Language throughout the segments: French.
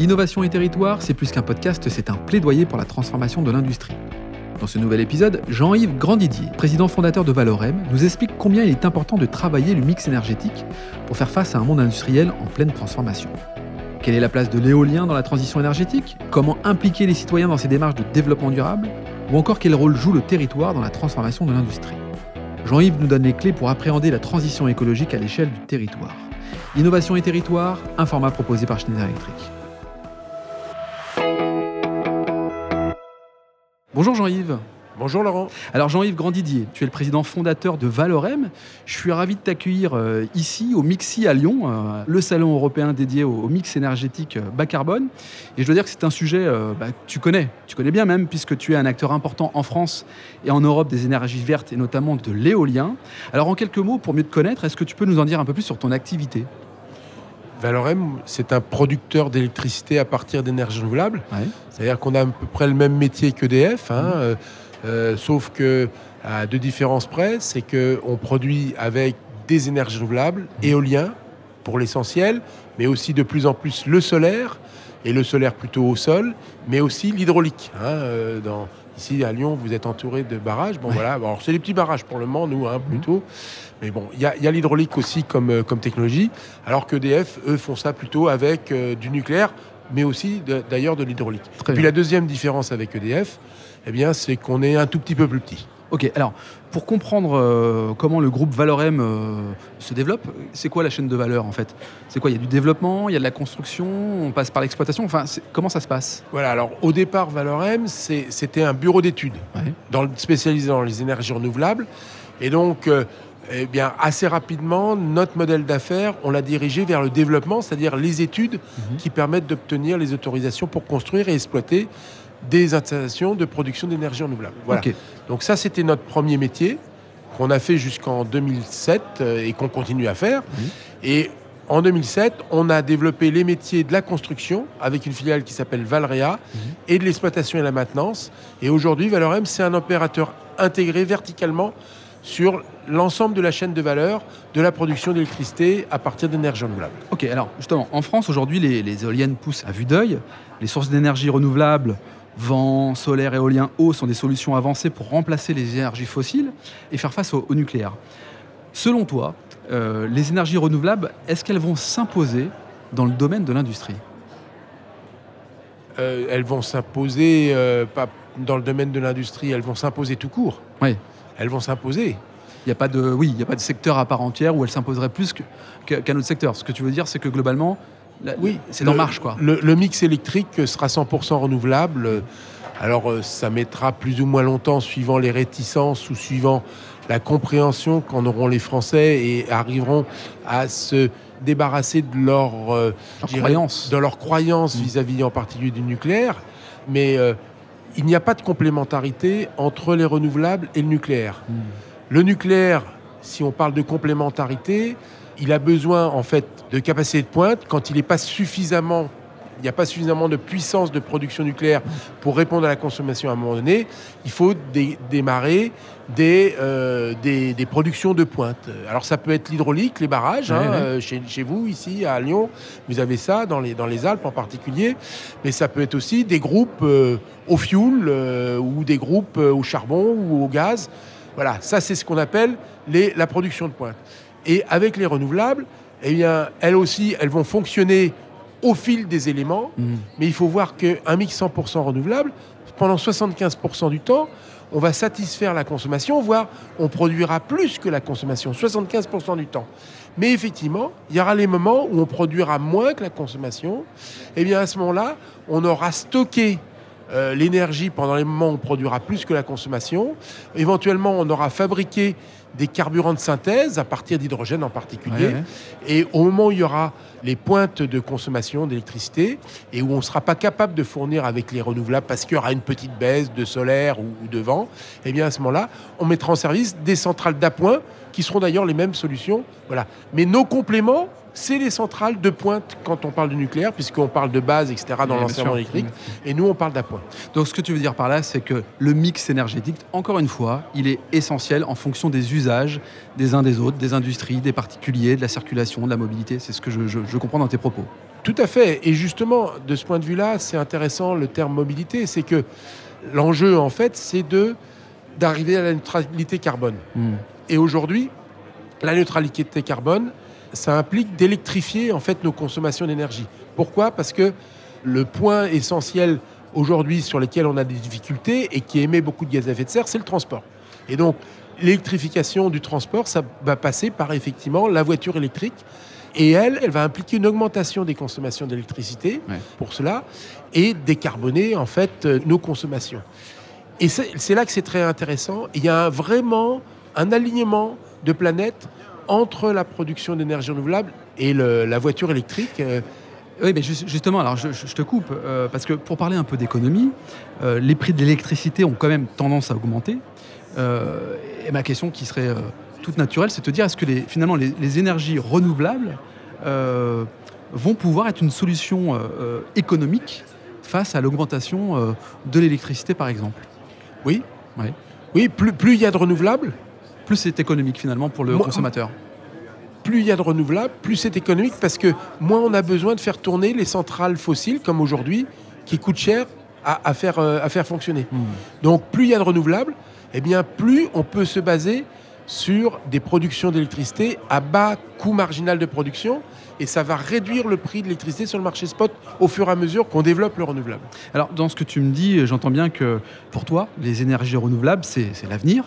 Innovation et territoire, c'est plus qu'un podcast, c'est un plaidoyer pour la transformation de l'industrie. Dans ce nouvel épisode, Jean-Yves Grandidier, président fondateur de Valorem, nous explique combien il est important de travailler le mix énergétique pour faire face à un monde industriel en pleine transformation. Quelle est la place de l'éolien dans la transition énergétique? Comment impliquer les citoyens dans ces démarches de développement durable? Ou encore quel rôle joue le territoire dans la transformation de l'industrie? Jean-Yves nous donne les clés pour appréhender la transition écologique à l'échelle du territoire. Innovation et territoire, un format proposé par Schneider Electric. Bonjour Jean-Yves. Bonjour Laurent. Alors Jean-Yves Grandidier, tu es le président fondateur de Valorem. Je suis ravi de t'accueillir euh, ici au Mixi à Lyon, euh, le salon européen dédié au, mix énergétique euh, bas carbone. Et je dois dire que c'est un sujet bah, que tu connais, tu connais bien même, puisque tu es un acteur important en France et en Europe des énergies vertes et notamment de l'éolien. Alors en quelques mots, pour mieux te connaître, est-ce que tu peux nous en dire un peu plus sur ton activité? Valorem, c'est un producteur d'électricité à partir d'énergies renouvelables. C'est-à-dire qu'on a à peu près le même métier qu'EDF, hein, mmh. euh, euh, sauf que à deux différences près, c'est qu'on produit avec des énergies renouvelables, mmh. éolien pour l'essentiel, mais aussi de plus en plus le solaire, et le solaire plutôt au sol, mais aussi l'hydraulique. Hein, euh, dans, ici à Lyon, vous êtes entouré de barrages. Bon voilà, alors c'est des petits barrages pour le moment, nous, hein, mmh. plutôt. Mais bon, il y a, l'hydraulique aussi comme, euh, comme technologie, alors que EDF, eux, font ça plutôt avec euh, du nucléaire, mais aussi d'ailleurs de, l'hydraulique. Et puis la deuxième différence avec EDF, eh bien, c'est qu'on est un tout petit peu plus petit. Ok, alors pour comprendre euh, comment le groupe Valorem se développe, c'est quoi la chaîne de valeur en fait? C'est quoi? Il y a du développement, il y a de la construction, on passe par l'exploitation, enfin comment ça se passe? Voilà, alors au départ Valorem, c'était un bureau d'études spécialisé dans les énergies renouvelables. Et donc eh bien, assez rapidement, notre modèle d'affaires, on l'a dirigé vers le développement, c'est-à-dire les études mhm. qui permettent d'obtenir les autorisations pour construire et exploiter des installations de production d'énergie renouvelable. Voilà. Donc ça, c'était notre premier métier qu'on a fait jusqu'en 2007 euh, et qu'on continue à faire. Mhm. Et en 2007, on a développé les métiers de la construction avec une filiale qui s'appelle Valrea mhm. et de l'exploitation et la maintenance. Et aujourd'hui, Valorem, c'est un opérateur intégré verticalement sur l'ensemble de la chaîne de valeur de la production d'électricité à partir d'énergie renouvelable. Ok, alors justement, en France aujourd'hui, les, éoliennes poussent à vue d'œil. Les sources d'énergie renouvelables, vent, solaire, éolien, eau, sont des solutions avancées pour remplacer les énergies fossiles et faire face au, nucléaire. Selon toi, euh, les énergies renouvelables, est-ce qu'elles vont s'imposer dans le domaine de l'industrie? Euh, Elles vont s'imposer, euh, pas dans le domaine de l'industrie, elles vont s'imposer tout court. Oui elles vont s'imposer. Il n'y a pas de, oui, il y a pas de secteur à part entière où elles s'imposeraient plus qu'un autre secteur. Ce que tu veux dire, c'est que globalement, oui, c'est en marche, quoi. Le, mix électrique sera 100% renouvelable. Alors, euh, ça mettra plus ou moins longtemps, suivant les réticences ou suivant la compréhension qu'en auront les Français et arriveront à se débarrasser de leur, euh, croyance, de leur croyance mm. vis-à-vis en particulier du nucléaire. Mais euh, il n'y a pas de complémentarité entre les renouvelables et le nucléaire. Hmm. Le nucléaire, si on parle de complémentarité, il a besoin en fait de capacité de pointe quand il n'est pas suffisamment il n'y a pas suffisamment de puissance de production nucléaire pour répondre à la consommation à un moment donné, il faut démarrer euh, des, des, productions de pointe. Alors ça peut être l'hydraulique, les barrages, hein, euh, chez, chez, vous, ici à Lyon, vous avez ça, dans les, dans les Alpes en particulier, mais ça peut être aussi des groupes euh, au fioul ou des groupes au charbon ou au gaz. Voilà, ça c'est ce qu'on appelle les, la production de pointe. Et avec les renouvelables, eh bien, elles aussi, elles vont fonctionner au fil des éléments, mmh. mais il faut voir qu'un mix 100% renouvelable, pendant 75% du temps, on va satisfaire la consommation, voire on produira plus que la consommation, 75% du temps. Mais effectivement, il y aura les moments où on produira moins que la consommation. Et eh bien à ce moment-là, on aura stocké euh, l'énergie pendant les moments où on produira plus que la consommation. Éventuellement, on aura fabriqué des carburants de synthèse à partir d'hydrogène en particulier. Et au moment où il y aura les pointes de consommation d'électricité et où on ne sera pas capable de fournir avec les renouvelables parce qu'il y aura une petite baisse de solaire ou, de vent, eh bien à ce moment-là, on mettra en service des centrales d'appoint qui seront d'ailleurs les mêmes solutions. Voilà. Mais nos compléments c'est les centrales de pointe quand on parle du nucléaire, puisqu'on parle de base, etc., dans Oui, l'enseignement électrique. Et nous, on parle d'appoint. Donc ce que tu veux dire par là, c'est que le mix énergétique, encore une fois, il est essentiel en fonction des usages des uns des autres, des industries, des particuliers, de la circulation, de la mobilité. C'est ce que je, je- je comprends dans tes propos. Tout à fait. Et justement, de ce point de vue-là, c'est intéressant le terme mobilité. C'est que l'enjeu, en fait, c'est de d'arriver à la neutralité carbone. Hmm. Et aujourd'hui, la neutralité carbone, ça implique d'électrifier en fait nos consommations d'énergie. Pourquoi? Parce que le point essentiel aujourd'hui sur lequel on a des difficultés et qui émet beaucoup de gaz à effet de serre, c'est le transport. Et donc, l'électrification du transport, ça va passer par effectivement la voiture électrique. Et elle, elle va impliquer une augmentation des consommations d'électricité Ouais. pour cela et décarboner en fait euh, nos consommations. Et c'est c'est là que c'est très intéressant. Il y a un- vraiment un alignement de planètes entre la production d'énergie renouvelable et le- la voiture électrique. euh, Oui, mais ju- justement, alors je, te coupe, euh, parce que pour parler un peu d'économie, euh, les prix de l'électricité ont quand même tendance à augmenter. Euh, et ma question qui serait toute naturelle, c'est de te dire, est-ce que les, finalement les, les énergies renouvelables vont pouvoir être une solution économique face à l'augmentation de l'électricité, par exemple? Oui. Ouais. Oui, plus plus il y a de renouvelables, Plus c'est économique finalement pour le Moi- consommateur. plus il y a de renouvelables, plus c'est économique parce que moins on a besoin de faire tourner les centrales fossiles comme aujourd'hui qui coûtent cher à, à faire, euh, à faire fonctionner. Hmm. Donc plus il y a de renouvelables, eh bien plus on peut se baser sur des productions d'électricité à bas coût marginal de production et ça va réduire le prix de l'électricité sur le marché spot au fur et à mesure qu'on développe le renouvelable. Alors, dans ce que tu me dis, j'entends bien que pour toi, les énergies renouvelables, c'est l'avenir.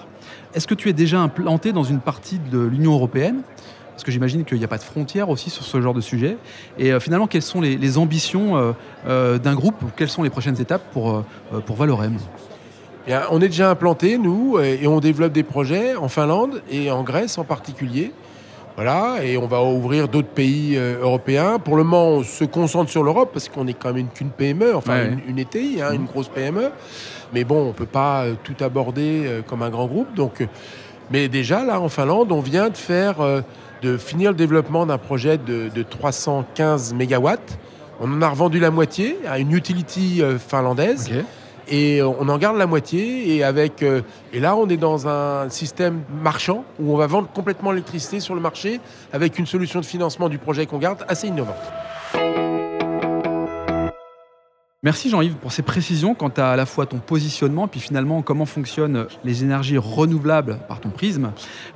Est-ce que tu es déjà implanté dans une partie de l'Union européenne? Parce que j'imagine qu'il n'y a pas de frontières aussi sur ce genre de sujet. Et euh, finalement, quelles sont les, ambitions euh, euh, d'un groupe? Quelles sont les prochaines étapes pour, pour Valorem? Bien, on est déjà implanté, nous, et on développe des projets en Finlande et en Grèce en particulier. Voilà, et on va ouvrir d'autres pays euh, européens. Pour le moment, on se concentre sur l'Europe parce qu'on est quand même qu'une PME, enfin Ouais. une, une ETI, hein, Mhm. une grosse PME. Mais bon, on ne peut pas euh, tout aborder euh, comme un grand groupe. Donc, mais déjà, là, en Finlande, on vient de faire, de finir le développement d'un projet de, de 315 mégawatts. On en a revendu la moitié à une utility finlandaise Ok. Et euh, on en garde la moitié et avec euh, et là on est dans un système marchand où on va vendre complètement l'électricité sur le marché avec une solution de financement du projet qu'on garde assez innovante. Merci Jean-Yves pour ces précisions quant à à la fois ton positionnement puis finalement comment fonctionnent les énergies renouvelables par ton prisme.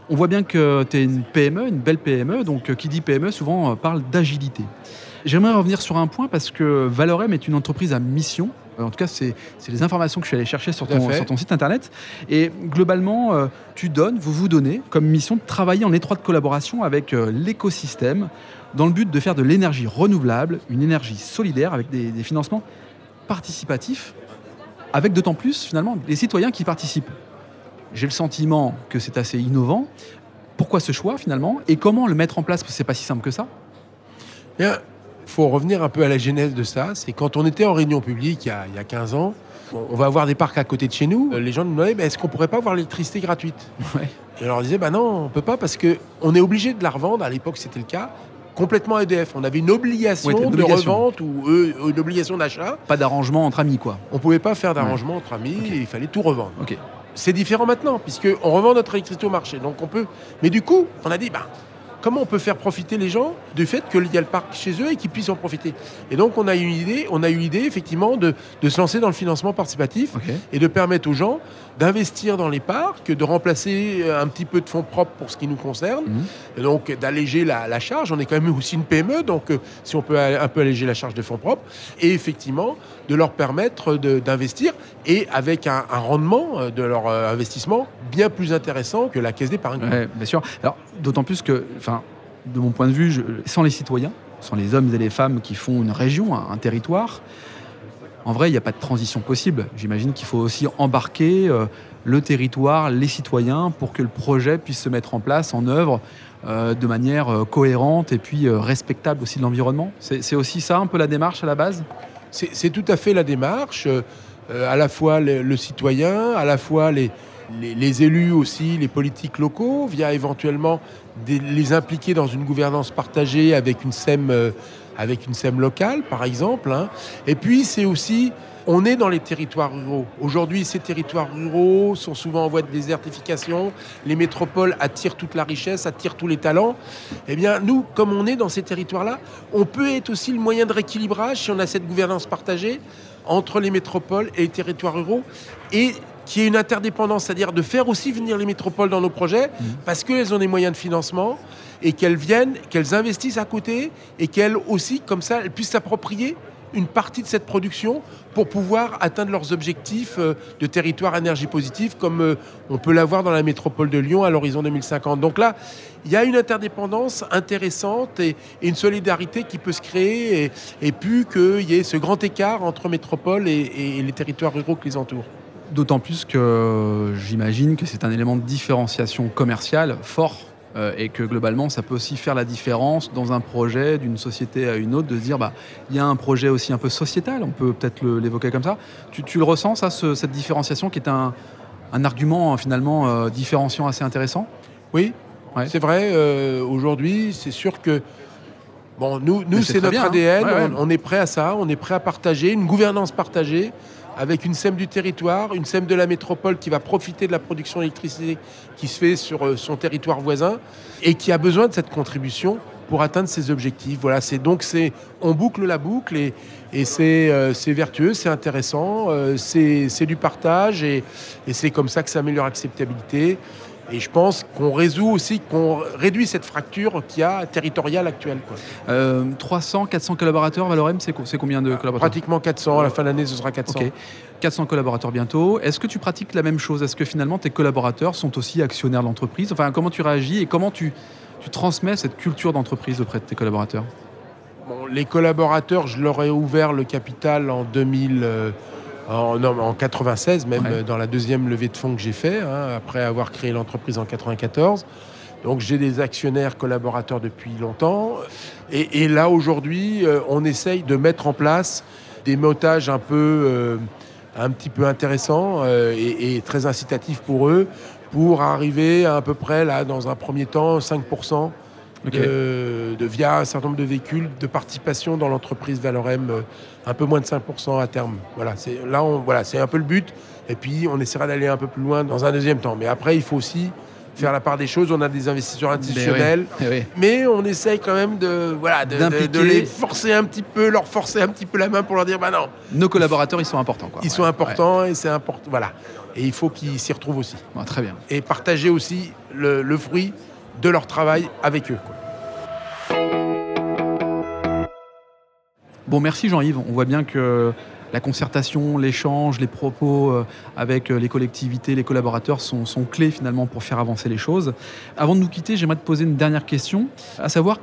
On voit bien que tu es une PME, une belle PME, donc euh, qui dit PME souvent parle d'agilité. J'aimerais revenir sur un point parce que Valorem est une entreprise à mission. Euh, En tout cas, c'est les informations que je suis allé chercher sur ton, sur ton site internet. Et globalement, euh, tu donnes, vous vous donnez comme mission de travailler en étroite collaboration avec euh, l'écosystème dans le but de faire de l'énergie renouvelable une énergie solidaire avec des, des financements participatifs, avec d'autant plus finalement les citoyens qui participent. J'ai le sentiment que c'est assez innovant. Pourquoi ce choix finalement? Et comment le mettre en place? Parce que c'est pas si simple que ça. Bien, faut revenir un peu à la genèse de ça. C'est quand on était en réunion publique il y a, il y a 15 ans, on on va avoir des parcs à côté de chez nous. Euh, Les gens nous demandaient bah, est-ce qu'on pourrait pas avoir l'électricité gratuite Ouais. Et on leur disait bah non, on peut pas parce que on est obligé de la revendre. À l'époque, c'était le cas complètement à EDF. On avait une obligation Ouais, de revente ou eux, une obligation d'achat. Pas d'arrangement entre amis, quoi. On pouvait pas faire d'arrangement entre amis. Et il fallait tout revendre. C'est différent maintenant, puisqu'on revend notre électricité au marché. Donc on peut. Mais du coup, on a dit, bah, comment on peut faire profiter les gens du fait qu'il y a le parc chez eux et qu'ils puissent en profiter Et donc on a eu une idée, on a eu l'idée effectivement de, de se lancer dans le financement participatif et de permettre aux gens d'investir dans les parcs, de remplacer euh, un petit peu de fonds propres pour ce qui nous concerne, Mhm. donc d'alléger la, la charge. On est quand même aussi une PME, donc euh, si on peut un peu alléger la charge de fonds propres, et effectivement de leur permettre d'investir et avec un, un rendement euh, de leur investissement bien plus intéressant que la caisse d'épargne. Ouais, bien sûr. Alors, d'autant plus que, enfin, de mon point de vue, sans les citoyens, sans les hommes et les femmes qui font une région, un, territoire, en vrai, il n'y a pas de transition possible. J'imagine qu'il faut aussi embarquer euh, le territoire, les citoyens, pour que le projet puisse se mettre en place, en œuvre, euh, de manière euh, cohérente et puis respectable aussi de l'environnement. C'est aussi ça un peu la démarche à la base? C'est tout à fait la démarche, à la fois le citoyen, à la fois les, les, élus aussi, les politiques locaux, via éventuellement les impliquer dans une gouvernance partagée avec une SEM, euh, avec une SEM locale, par exemple. Hein. Et puis, c'est aussi on est dans les territoires ruraux. Aujourd'hui, ces territoires ruraux sont souvent en voie de désertification. Les métropoles attirent toute la richesse, attirent tous les talents. Eh bien, nous, comme on est dans ces territoires-là, on peut être aussi le moyen de rééquilibrage si on a cette gouvernance partagée entre les métropoles et les territoires ruraux. Et qui est une interdépendance, c'est-à-dire de faire aussi venir les métropoles dans nos projets, mmh. parce qu'elles ont des moyens de financement, et qu'elles viennent, qu'elles investissent à côté, et qu'elles aussi, comme ça, elles puissent s'approprier une partie de cette production pour pouvoir atteindre leurs objectifs euh, de territoire énergie positive, comme euh, on peut l'avoir dans la métropole de Lyon à l'horizon 2050. Donc là, il y a une interdépendance intéressante et, une solidarité qui peut se créer, et, et plus qu'il y ait ce grand écart entre métropole et, et les territoires ruraux qui les entourent. D'autant plus que j'imagine que c'est un élément de différenciation commerciale fort euh, et que globalement, ça peut aussi faire la différence dans un projet d'une société à une autre, de se dire, bah, il y a un projet aussi un peu sociétal, on peut peut-être l'évoquer comme ça. Tu, le ressens, ça, cette différenciation qui est un, argument finalement euh, différenciant assez intéressant? Oui, c'est vrai. Euh, aujourd'hui, c'est sûr que Bon, nous, nous c'est notre ADN, hein. on, est prêt à ça, on est prêt à partager, une gouvernance partagée avec une SEM du territoire, une SEM de la métropole qui va profiter de la production d'électricité qui se fait sur euh, son territoire voisin et qui a besoin de cette contribution pour atteindre ses objectifs. Voilà, c'est donc c'est on boucle la boucle et, et c'est euh, vertueux, c'est intéressant, euh, c'est du partage et, et c'est comme ça que ça améliore l'acceptabilité. Et je pense qu'on résout aussi, qu'on réduit cette fracture qu'il y a territoriale actuelle. Quoi. 300, 400 collaborateurs, Valorem, c'est combien de collaborateurs? Pratiquement 400, à la fin de l'année ce sera 400. 400 collaborateurs bientôt. Est-ce que tu pratiques la même chose? Est-ce que finalement tes collaborateurs sont aussi actionnaires de l'entreprise? Enfin, comment tu réagis et comment tu, tu transmets cette culture d'entreprise auprès de tes collaborateurs? Bon, Les collaborateurs, je leur ai ouvert le capital en 2000 en, en 96, même dans la deuxième levée de fonds que j'ai fait, hein, après avoir créé l'entreprise en 94. Donc j'ai des actionnaires collaborateurs depuis longtemps. Et, là, aujourd'hui, euh, on essaye de mettre en place des montages un peu, euh, un petit peu intéressants euh, et, très incitatifs pour eux, pour arriver à, à peu près, là, dans un premier temps, 5% de, via un certain nombre de véhicules de participation dans l'entreprise Valorem, euh, un peu moins de 5% à terme. Voilà, c'est là, on, voilà, c'est un peu le but. Et puis, on essaiera d'aller un peu plus loin dans un deuxième temps. Mais après, il faut aussi faire la part des choses. On a des investisseurs institutionnels, eh mais, on essaye quand même de, voilà, de, les forcer un petit peu, leur forcer un petit peu la main pour leur dire, bah non. Nos collaborateurs, ils sont importants. Quoi. Ils sont importants et c'est important. Voilà. Et il faut qu'ils s'y retrouvent aussi. très bien. Et partager aussi le, le fruit de leur travail avec eux. Bon, merci Jean-Yves. On voit bien que la concertation, l'échange, les propos euh, avec euh, les collectivités, les collaborateurs sont, sont, clés finalement pour faire avancer les choses. Avant de nous quitter, j'aimerais te poser une dernière question, à savoir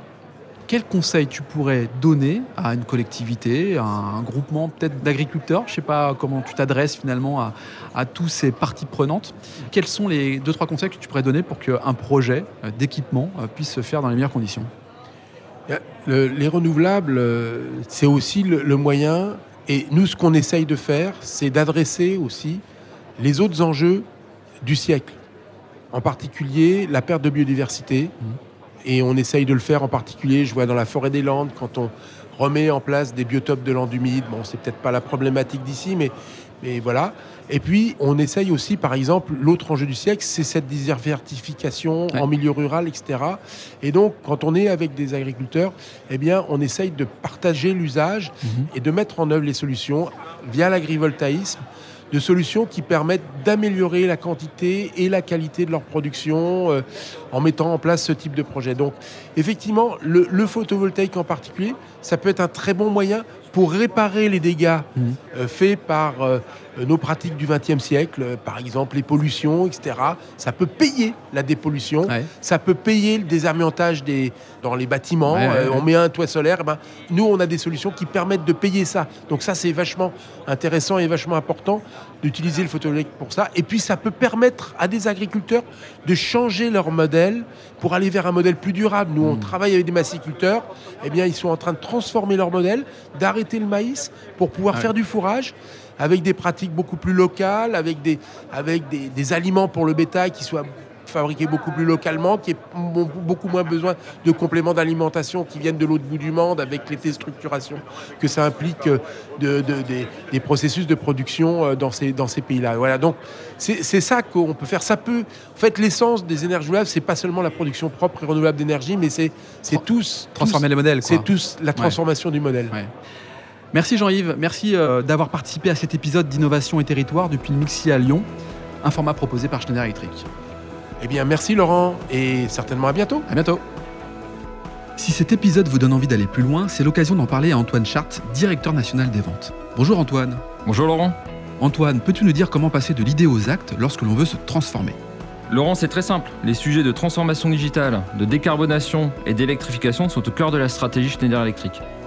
quel conseil tu pourrais donner à une collectivité, à un groupement peut-être d'agriculteurs Je ne sais pas comment tu t'adresses finalement à, à tous ces parties prenantes. Quels sont les deux, trois conseils que tu pourrais donner pour qu'un projet euh, d'équipement euh, puisse se faire dans les meilleures conditions? Les renouvelables, euh, c'est aussi le, moyen, et nous ce qu'on essaye de faire, c'est d'adresser aussi les autres enjeux du siècle. En particulier la perte de biodiversité, mmh. Et on essaye de le faire en particulier, je vois dans la forêt des Landes, quand on remet en place des biotopes de landes humides. Bon, c'est peut-être pas la problématique d'ici, mais, mais voilà. Et puis, on essaye aussi, par exemple, l'autre enjeu du siècle, c'est cette désertification en milieu rural, etc. Et donc, quand on est avec des agriculteurs, eh bien, on essaye de partager l'usage mhm. et de mettre en œuvre les solutions via l'agrivoltaïsme de solutions qui permettent d'améliorer la quantité et la qualité de leur production euh, en mettant en place ce type de projet. Donc effectivement, le, photovoltaïque en particulier, ça peut être un très bon moyen pour réparer les dégâts mmh. euh, faits par euh, nos pratiques du XXe siècle, euh, par exemple les pollutions, etc. Ça peut payer la dépollution, ça peut payer le désamiantage des, dans les bâtiments. on met un toit solaire, eh ben, nous on a des solutions qui permettent de payer ça. Donc ça c'est vachement intéressant et vachement important d'utiliser le photovoltaïque pour ça. Et puis ça peut permettre à des agriculteurs de changer leur modèle pour aller vers un modèle plus durable. Nous on mmh. travaille avec des massiculteurs, eh bien ils sont en train de transformer leur modèle, d'arrêter le maïs pour pouvoir faire du fourrage. Avec des pratiques beaucoup plus locales, avec des, avec des, des aliments pour le bétail qui soient fabriqués beaucoup plus localement, qui est beaucoup moins besoin de compléments d'alimentation qui viennent de l'autre bout du monde avec les déstructurations que ça implique euh, de, des, processus de production euh, dans ces, dans ces pays-là. Voilà, donc c'est ça qu'on peut faire. Ça peut. En fait, l'essence des énergies renouvelables, c'est pas seulement la production propre et renouvelable d'énergie, mais c'est tous transformer les modèles. C'est tous la transformation du modèle. Merci Jean-Yves, merci euh, d'avoir participé à cet épisode d'innovation et territoire depuis le Mixi à Lyon, un format proposé par Schneider Electric. Eh bien, merci Laurent et certainement à bientôt. À bientôt. Si cet épisode vous donne envie d'aller plus loin, c'est l'occasion d'en parler à Antoine Chart, directeur national des ventes. Bonjour Antoine. Bonjour Laurent. Antoine, peux-tu nous dire comment passer de l'idée aux actes lorsque l'on veut se transformer? Laurent, c'est très simple. Les sujets de transformation digitale, de décarbonation et d'électrification sont au cœur de la stratégie Schneider Electric.